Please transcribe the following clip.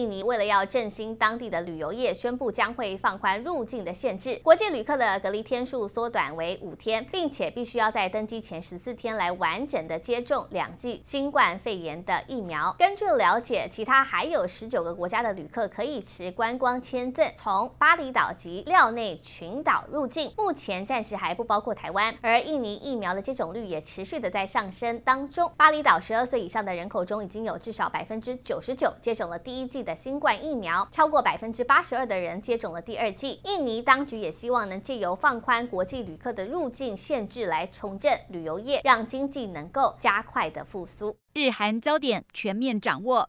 印尼为了要振兴当地的旅游业，宣布将会放宽入境的限制，国际旅客的隔离天数缩短为五天，并且必须要在登机前十四天来完整的接种两剂新冠肺炎的疫苗。根据了解，其他还有十九个国家的旅客可以持观光签证从巴厘岛及廖内群岛入境，目前暂时还不包括台湾。而印尼疫苗的接种率也持续的在上升当中，巴厘岛十二岁以上的人口中，已经有至少百分之九十九接种了第一剂。的新冠疫苗，超过百分之八十二的人接种了第二剂。印尼当局也希望能借由放宽国际旅客的入境限制来重振旅游业，让经济能够加快的复苏。日韩焦点全面掌握，